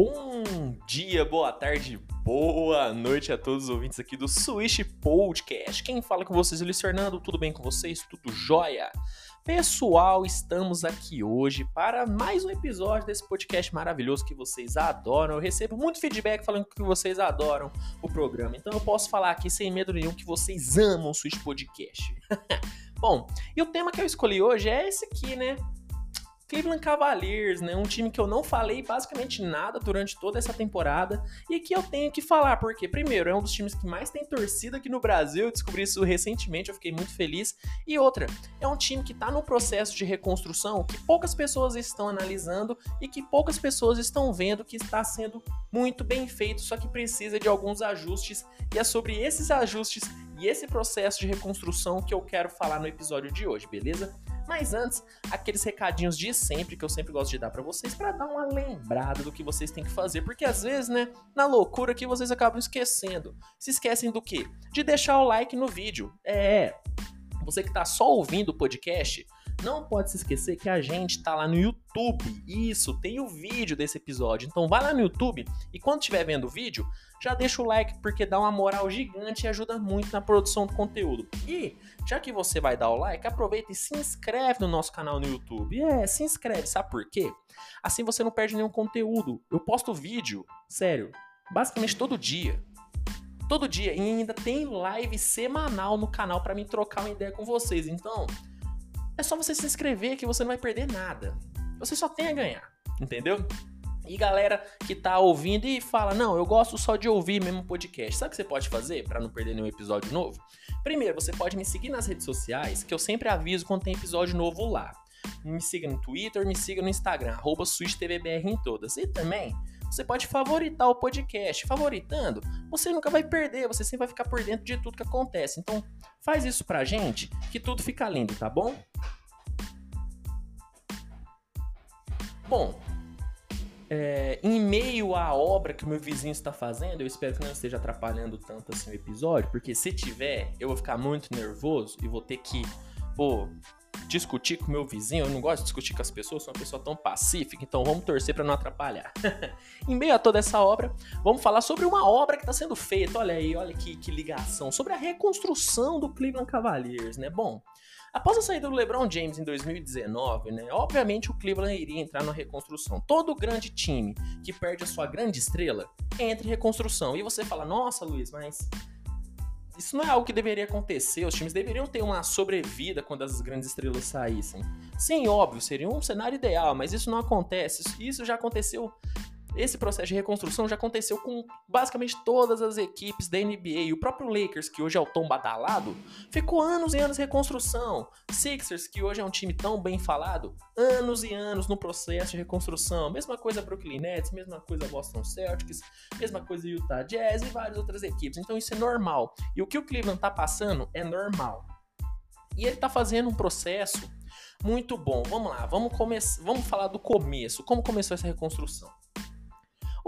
Bom dia, boa tarde, boa noite a todos os ouvintes aqui do Switch Podcast. Quem fala com vocês é Luiz Fernando, tudo bem com vocês? Tudo jóia? Pessoal, estamos aqui hoje para mais um episódio desse podcast maravilhoso que vocês adoram. Eu recebo muito feedback falando que vocês adoram o programa, então eu posso falar aqui sem medo nenhum que vocês amam o Switch Podcast. Bom, e o tema que eu escolhi hoje é esse aqui, né? Cleveland Cavaliers, né? Um time que eu não falei basicamente nada durante toda essa temporada e que eu tenho que falar, porque, primeiro, é um dos times que mais tem torcida aqui no Brasil, eu descobri isso recentemente, eu fiquei muito feliz. E outra, é um time que está no processo de reconstrução que poucas pessoas estão analisando e que poucas pessoas estão vendo que está sendo muito bem feito, só que precisa de alguns ajustes, e é sobre esses ajustes e esse processo de reconstrução que eu quero falar no episódio de hoje, beleza? Mas antes, aqueles recadinhos de sempre que eu sempre gosto de dar para vocês para dar uma lembrada do que vocês têm que fazer, porque às vezes, né, na loucura que vocês acabam esquecendo. Se esquecem do quê? De deixar o like no vídeo. É, você que tá só ouvindo o podcast, não pode se esquecer que a gente tá lá no YouTube. Isso, tem o vídeo desse episódio. Então vai lá no YouTube e quando estiver vendo o vídeo, já deixa o like porque dá uma moral gigante e ajuda muito na produção do conteúdo. E já que você vai dar o like, aproveita e se inscreve no nosso canal no YouTube. É, se inscreve, sabe por quê? Assim você não perde nenhum conteúdo. Eu posto vídeo, sério, basicamente todo dia. Todo dia e ainda tem live semanal no canal para me trocar uma ideia com vocês. Então, é só você se inscrever que você não vai perder nada. Você só tem a ganhar, entendeu? E galera que tá ouvindo e fala: "Não, eu gosto só de ouvir mesmo podcast". Sabe o que você pode fazer para não perder nenhum episódio novo? Primeiro, você pode me seguir nas redes sociais, que eu sempre aviso quando tem episódio novo lá. Me siga no Twitter, me siga no Instagram, arroba em todas. E também, você pode favoritar o podcast. Favoritando, você nunca vai perder, você sempre vai ficar por dentro de tudo que acontece. Então, faz isso pra gente, que tudo fica lindo, tá bom? Bom, é, em meio à obra que o meu vizinho está fazendo, eu espero que não esteja atrapalhando tanto assim o episódio, porque se tiver, eu vou ficar muito nervoso e vou ter que, pô, discutir com o meu vizinho. Eu não gosto de discutir com as pessoas, sou uma pessoa tão pacífica, então vamos torcer para não atrapalhar. em meio a toda essa obra, vamos falar sobre uma obra que está sendo feita. Olha aí, olha que, que ligação. Sobre a reconstrução do Cleveland Cavaliers, né? Bom. Após a saída do LeBron James em 2019, né, obviamente o Cleveland iria entrar na reconstrução. Todo grande time que perde a sua grande estrela entra em reconstrução. E você fala, nossa, Luiz, mas isso não é algo que deveria acontecer. Os times deveriam ter uma sobrevida quando as grandes estrelas saíssem. Sim, óbvio, seria um cenário ideal, mas isso não acontece. Isso já aconteceu esse processo de reconstrução já aconteceu com basicamente todas as equipes da NBA. O próprio Lakers, que hoje é o tom badalado, ficou anos e anos em reconstrução. Sixers, que hoje é um time tão bem falado, anos e anos no processo de reconstrução. Mesma coisa Brooklyn Nets, mesma coisa Boston Celtics, mesma coisa Utah Jazz e várias outras equipes. Então isso é normal. E o que o Cleveland tá passando é normal. E ele tá fazendo um processo muito bom. Vamos lá, vamos começar, vamos falar do começo. Como começou essa reconstrução?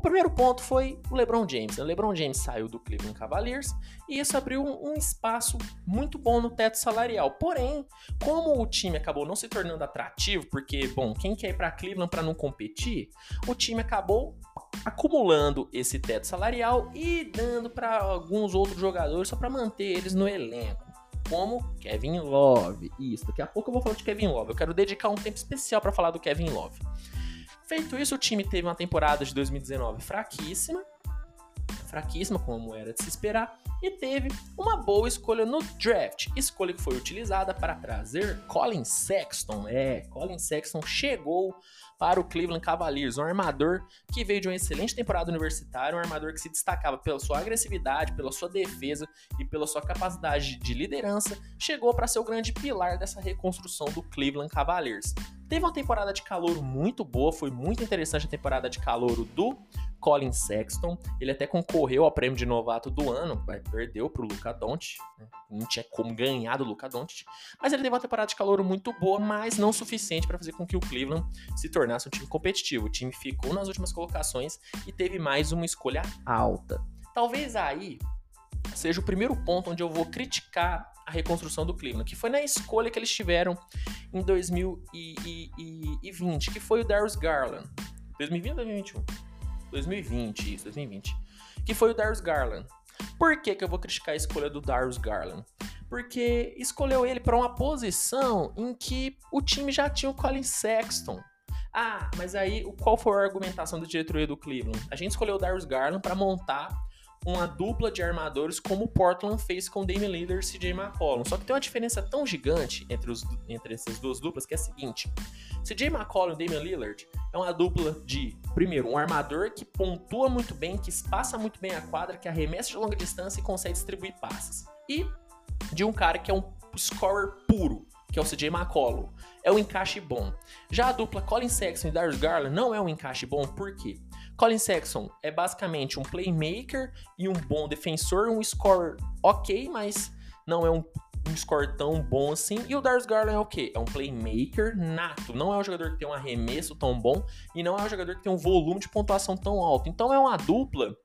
O primeiro ponto foi o LeBron James. O LeBron James saiu do Cleveland Cavaliers e isso abriu um, espaço muito bom no teto salarial. Porém, como o time acabou não se tornando atrativo, porque, bom, quem quer ir para Cleveland para não competir, o time acabou acumulando esse teto salarial e dando para alguns outros jogadores só para manter eles no elenco como Kevin Love. Isso, daqui a pouco eu vou falar de Kevin Love. Eu quero dedicar um tempo especial para falar do Kevin Love. Feito isso, o time teve uma temporada de 2019 fraquíssima, fraquíssima como era de se esperar, e teve uma boa escolha no draft, escolha que foi utilizada para trazer Colin Sexton. É, Colin Sexton chegou para o Cleveland Cavaliers, um armador que veio de uma excelente temporada universitária, um armador que se destacava pela sua agressividade, pela sua defesa e pela sua capacidade de liderança, chegou para ser o grande pilar dessa reconstrução do Cleveland Cavaliers. Teve uma temporada de calor muito boa, foi muito interessante a temporada de calor do Colin Sexton. Ele até concorreu ao prêmio de novato do ano, mas perdeu para o Luca Doncic. Né? Não tinha como ganhar do Luca Doncic. Mas ele teve uma temporada de calor muito boa, mas não suficiente para fazer com que o Cleveland se tornasse um time competitivo. O time ficou nas últimas colocações e teve mais uma escolha alta. Talvez aí seja o primeiro ponto onde eu vou criticar a reconstrução do Cleveland, que foi na escolha que eles tiveram em 2020, que foi o Darius Garland. 2020 ou 2021? 2020, isso, 2020. Que foi o Darius Garland. Por que, que eu vou criticar a escolha do Darius Garland? Porque escolheu ele para uma posição em que o time já tinha o Colin Sexton. Ah, mas aí qual foi a argumentação da diretoria do Cleveland? A gente escolheu o Darius Garland para montar uma dupla de armadores como o Portland fez com Damian Lillard e CJ McCollum. Só que tem uma diferença tão gigante entre, os, entre essas duas duplas que é a seguinte: CJ McCollum e Damian Lillard é uma dupla de, primeiro, um armador que pontua muito bem, que espaça muito bem a quadra, que arremessa de longa distância e consegue distribuir passes. E de um cara que é um scorer puro, que é o CJ McCollum. É um encaixe bom. Já a dupla Colin Sexton e Darius Garland não é um encaixe bom, por quê? Colin Sexton é basicamente um playmaker e um bom defensor, um scorer ok, mas não é um, um score tão bom assim. E o Darius Garland é o quê? É um playmaker nato. Não é um jogador que tem um arremesso tão bom e não é um jogador que tem um volume de pontuação tão alto. Então é uma dupla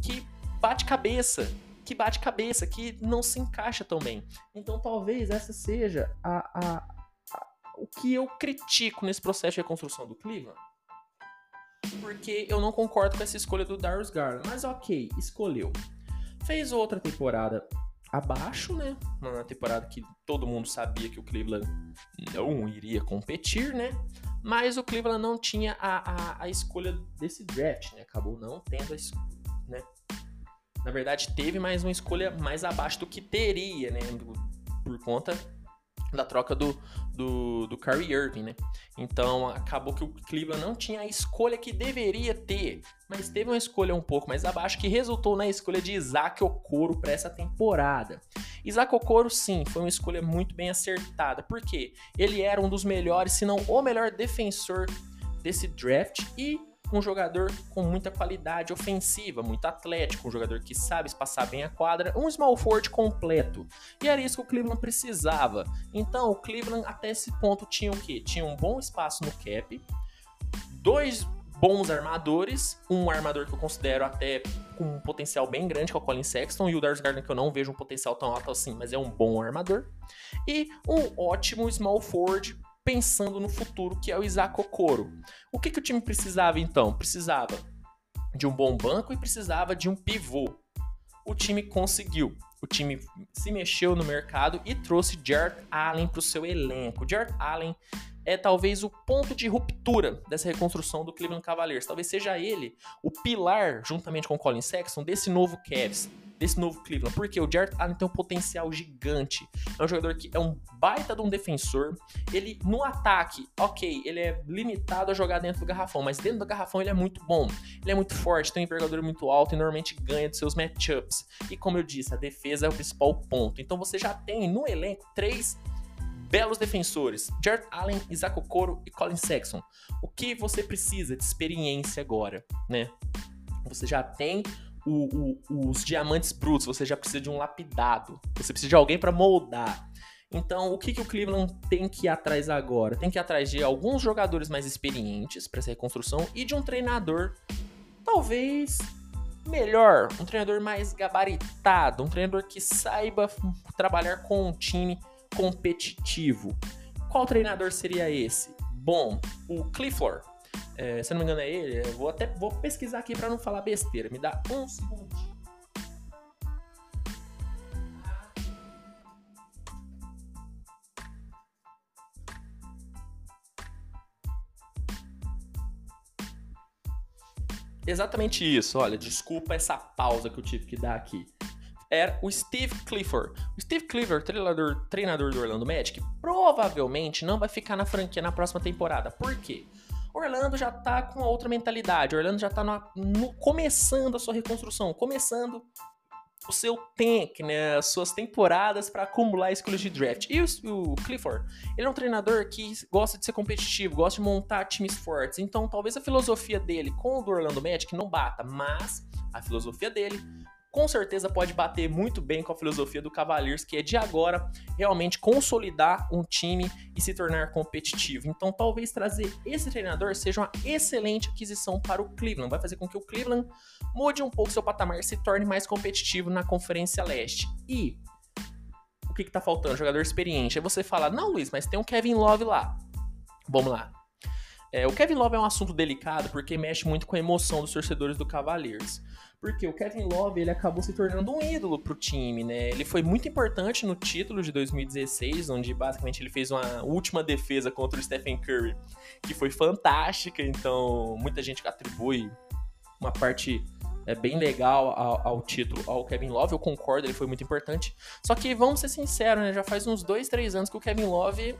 que bate cabeça, que bate cabeça, que não se encaixa tão bem. Então talvez essa seja a, a, a, o que eu critico nesse processo de reconstrução do Cleveland porque eu não concordo com essa escolha do Darius Garland. Mas ok, escolheu. Fez outra temporada abaixo, né? Uma temporada que todo mundo sabia que o Cleveland não iria competir, né? Mas o Cleveland não tinha a, a, a escolha desse draft, né? Acabou não tendo a escolha, né? Na verdade, teve mais uma escolha mais abaixo do que teria, né? Por conta da troca do, do, do Kyrie Irving, né? Então acabou que o Cleveland não tinha a escolha que deveria ter, mas teve uma escolha um pouco mais abaixo que resultou na escolha de Isaac Okoro para essa temporada. Isaac Okoro, sim, foi uma escolha muito bem acertada, porque ele era um dos melhores, se não o melhor defensor desse draft e um jogador com muita qualidade ofensiva, muito atlético, um jogador que sabe espaçar bem a quadra, um small forward completo. E era isso que o Cleveland precisava. Então, o Cleveland até esse ponto tinha o quê? Tinha um bom espaço no cap, dois bons armadores, um armador que eu considero até com um potencial bem grande, que é o Colin Sexton, e o Darius Garden que eu não vejo um potencial tão alto assim, mas é um bom armador, e um ótimo small forward pensando no futuro, que é o Isaac Okoro. O que, que o time precisava então? Precisava de um bom banco e precisava de um pivô. O time conseguiu. O time se mexeu no mercado e trouxe Jared Allen para o seu elenco. Jared Allen é talvez o ponto de ruptura dessa reconstrução do Cleveland Cavaliers. Talvez seja ele o pilar, juntamente com Colin Sexton, desse novo Cavs desse novo Cleveland. Porque o Jared Allen tem um potencial gigante. É um jogador que é um baita de um defensor. Ele, no ataque, ok, ele é limitado a jogar dentro do garrafão, mas dentro do garrafão ele é muito bom. Ele é muito forte, tem um envergadura muito alto e normalmente ganha de seus matchups. E como eu disse, a defesa é o principal ponto. Então você já tem no elenco três belos defensores: Jared Allen, Isaac Okoro e Colin Sexton. O que você precisa de experiência agora, né? Você já tem o, o, os diamantes brutos, você já precisa de um lapidado. Você precisa de alguém para moldar. Então, o que, que o Cleveland tem que ir atrás agora? Tem que ir atrás de alguns jogadores mais experientes para essa reconstrução e de um treinador, talvez melhor, um treinador mais gabaritado, um treinador que saiba trabalhar com um time competitivo. Qual treinador seria esse? Bom, o Clifford é, se não me engano é ele, eu vou até vou pesquisar aqui para não falar besteira. Me dá um segundo. Exatamente isso, olha, desculpa essa pausa que eu tive que dar aqui. Era o Steve Clifford. O Steve Clifford, treinador, treinador do Orlando Magic, provavelmente não vai ficar na franquia na próxima temporada. Por quê? Orlando já tá com outra mentalidade. Orlando já tá no, no, começando a sua reconstrução, começando o seu tank, né, as suas temporadas para acumular escolhas de draft. E o, o, Clifford, ele é um treinador que gosta de ser competitivo, gosta de montar times fortes. Então, talvez a filosofia dele com o do Orlando Magic não bata, mas a filosofia dele com certeza pode bater muito bem com a filosofia do Cavaliers, que é de agora realmente consolidar um time e se tornar competitivo. Então, talvez trazer esse treinador seja uma excelente aquisição para o Cleveland. Vai fazer com que o Cleveland mude um pouco seu patamar se torne mais competitivo na Conferência Leste. E o que, está faltando? Jogador experiente. Aí você fala, não, Luiz, mas tem um Kevin Love lá. Vamos lá. É, o Kevin Love é um assunto delicado porque mexe muito com a emoção dos torcedores do Cavaliers. Porque o Kevin Love ele acabou se tornando um ídolo pro time, né? Ele foi muito importante no título de 2016, onde basicamente ele fez uma última defesa contra o Stephen Curry, que foi fantástica. Então, muita gente atribui uma parte é bem legal ao, ao, título ao Kevin Love. Eu concordo, ele foi muito importante. Só que vamos ser sinceros, né? Já faz uns dois, três anos que o Kevin Love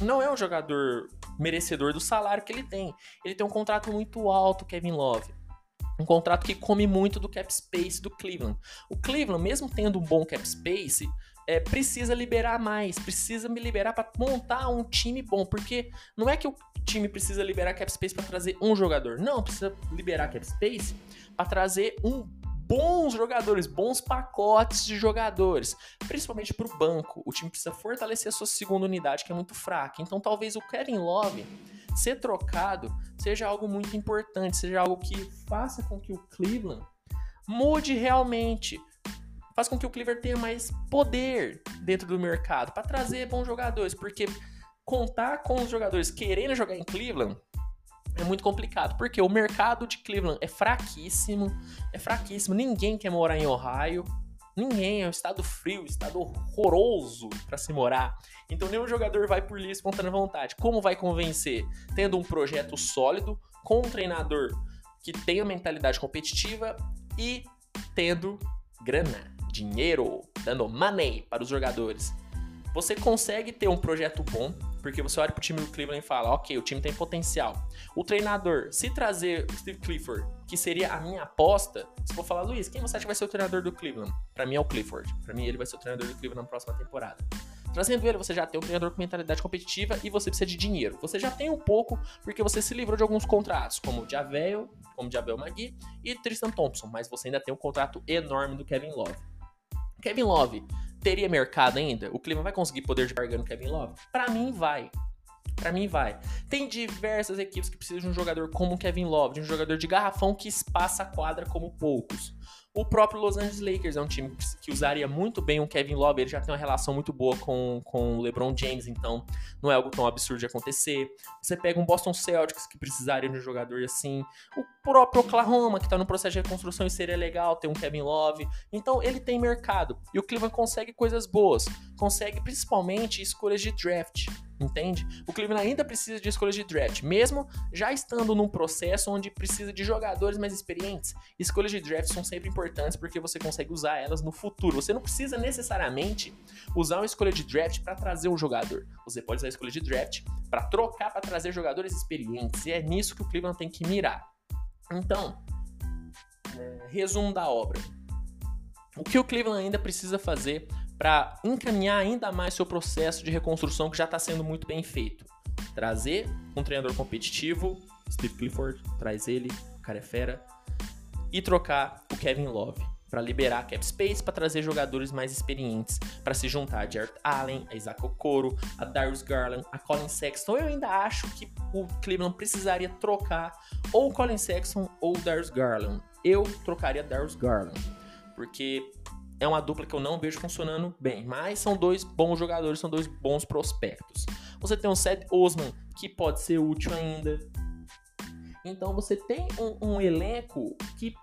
não é um jogador merecedor do salário que ele tem. Ele tem um contrato muito alto, Kevin Love. Um contrato que come muito do cap space do Cleveland. O Cleveland, mesmo tendo um bom cap space, é, precisa liberar mais, precisa me liberar para montar um time bom, porque não é que o time precisa liberar cap space para trazer um jogador, não, precisa liberar cap space para trazer um bons jogadores, bons pacotes de jogadores, principalmente para o banco. O time precisa fortalecer a sua segunda unidade, que é muito fraca. Então, talvez o Kevin Love ser trocado seja algo muito importante, seja algo que faça com que o Cleveland mude realmente. Faz com que o Cleveland tenha mais poder dentro do mercado para trazer bons jogadores, porque contar com os jogadores querendo jogar em Cleveland é muito complicado, porque o mercado de Cleveland é fraquíssimo, é fraquíssimo, ninguém quer morar em Ohio, ninguém, é um estado frio, estado horroroso para se morar. Então nenhum jogador vai por livre espontânea vontade. Como vai convencer? Tendo um projeto sólido, com um treinador que tenha mentalidade competitiva e tendo grana, dinheiro, dando money para os jogadores. Você consegue ter um projeto bom, porque você olha pro time do Cleveland e fala, ok, o time tem potencial. O treinador, se trazer o Steve Clifford, que seria a minha aposta, se for falar, Luiz, quem você acha que vai ser o treinador do Cleveland? Para mim é o Clifford. Para mim ele vai ser o treinador do Cleveland na próxima temporada. Trazendo ele, você já tem um treinador com mentalidade competitiva e você precisa de dinheiro. Você já tem um pouco, porque você se livrou de alguns contratos, como o Javel, como o Javel Magui e Tristan Thompson, mas você ainda tem um contrato enorme do Kevin Love. Kevin Love teria mercado ainda? O Cleveland vai conseguir poder de barganha no Kevin Love? Para mim, vai. Para mim, vai. Tem diversas equipes que precisam de um jogador como o Kevin Love, de um jogador de garrafão que espaça a quadra como poucos. O próprio Los Angeles Lakers é um time que usaria muito bem o Kevin Love, ele já tem uma relação muito boa com, com o LeBron James, então não é algo tão absurdo de acontecer. Você pega um Boston Celtics que precisaria de um jogador assim, o próprio Oklahoma que está no processo de reconstrução e seria legal ter um Kevin Love. Então ele tem mercado e o Cleveland consegue coisas boas, consegue principalmente escolhas de draft. Entende? O Cleveland ainda precisa de escolhas de draft, mesmo já estando num processo onde precisa de jogadores mais experientes. Escolhas de draft são sempre importantes porque você consegue usar elas no futuro. Você não precisa necessariamente usar uma escolha de draft para trazer um jogador. Você pode usar a escolha de draft para trocar para trazer jogadores experientes. E é nisso que o Cleveland tem que mirar. Então, é, resumo da obra. O que o Cleveland ainda precisa fazer para encaminhar ainda mais seu processo de reconstrução que já está sendo muito bem feito. Trazer um treinador competitivo, Steve Clifford, traz ele, o cara é fera, e trocar o Kevin Love para liberar cap space para trazer jogadores mais experientes para se juntar a Jared Allen, a Isaac Okoro, a Darius Garland, a Colin Sexton. Eu ainda acho que o Cleveland precisaria trocar ou Colin Sexton ou Darius Garland. Eu trocaria Darius Garland, porque é uma dupla que eu não vejo funcionando bem. Mas são dois bons jogadores, são dois bons prospectos. Você tem o Seth Osman, que pode ser útil ainda. Então você tem um, um elenco que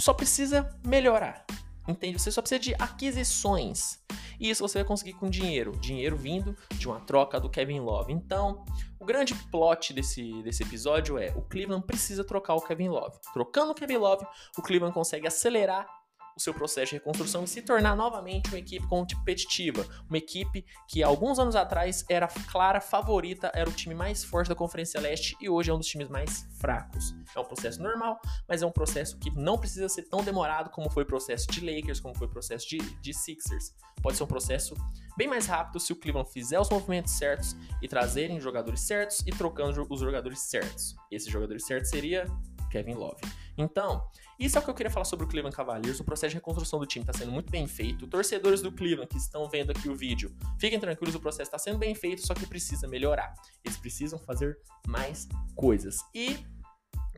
só precisa melhorar. Entende? Você só precisa de aquisições. E isso você vai conseguir com dinheiro. Dinheiro vindo de uma troca do Kevin Love. Então, o grande plot desse, desse episódio é: o Cleveland precisa trocar o Kevin Love. Trocando o Kevin Love, o Cleveland consegue acelerar o seu processo de reconstrução e se tornar novamente uma equipe competitiva, uma equipe que alguns anos atrás era clara favorita, era o time mais forte da Conferência Leste e hoje é um dos times mais fracos. É um processo normal, mas é um processo que não precisa ser tão demorado como foi o processo de Lakers, como foi o processo de, de Sixers. Pode ser um processo bem mais rápido se o Cleveland fizer os movimentos certos e trazerem jogadores certos e trocando os jogadores certos. Esses jogadores certos seria Kevin Love. Então, isso é o que eu queria falar sobre o Cleveland Cavaliers. O processo de reconstrução do time está sendo muito bem feito. Torcedores do Cleveland que estão vendo aqui o vídeo, fiquem tranquilos, o processo está sendo bem feito, só que precisa melhorar. Eles precisam fazer mais coisas. E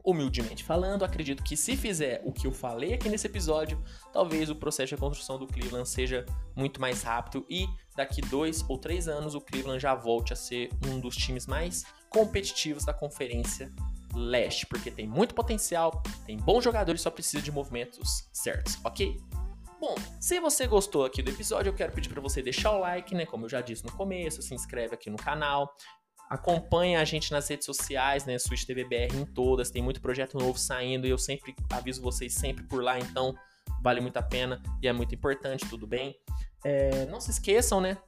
humildemente falando, acredito que se fizer o que eu falei aqui nesse episódio, talvez o processo de reconstrução do Cleveland seja muito mais rápido e daqui dois ou três anos o Cleveland já volte a ser um dos times mais competitivos da Conferência Leste, porque tem muito potencial, tem bons jogadores, só precisa de movimentos certos, ok? Bom, se você gostou aqui do episódio, eu quero pedir para você deixar o like, né? Como eu já disse no começo, se inscreve aqui no canal, Acompanhe a gente nas redes sociais, né? Switch TVBR em todas. Tem muito projeto novo saindo e eu sempre aviso vocês sempre por lá, então vale muito a pena e é muito importante, tudo bem? É, não se esqueçam, né?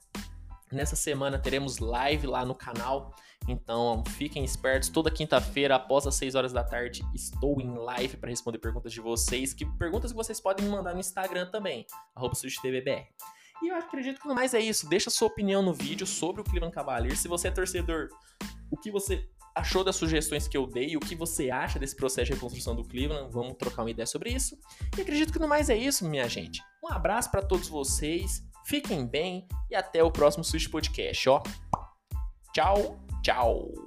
Nessa semana teremos live lá no canal, então fiquem espertos. Toda quinta-feira, após as 6 horas da tarde, estou em live para responder perguntas de vocês. Que perguntas que vocês podem me mandar no Instagram também, TVBR. E eu acredito que no mais é isso. Deixa sua opinião no vídeo sobre o Cleveland Cavaliers. Se você é torcedor, o que você achou das sugestões que eu dei o que você acha desse processo de reconstrução do Cleveland. Vamos trocar uma ideia sobre isso. E acredito que no mais é isso, minha gente. Um abraço para todos vocês. Fiquem bem e até o próximo Switch Podcast, ó. Tchau, tchau.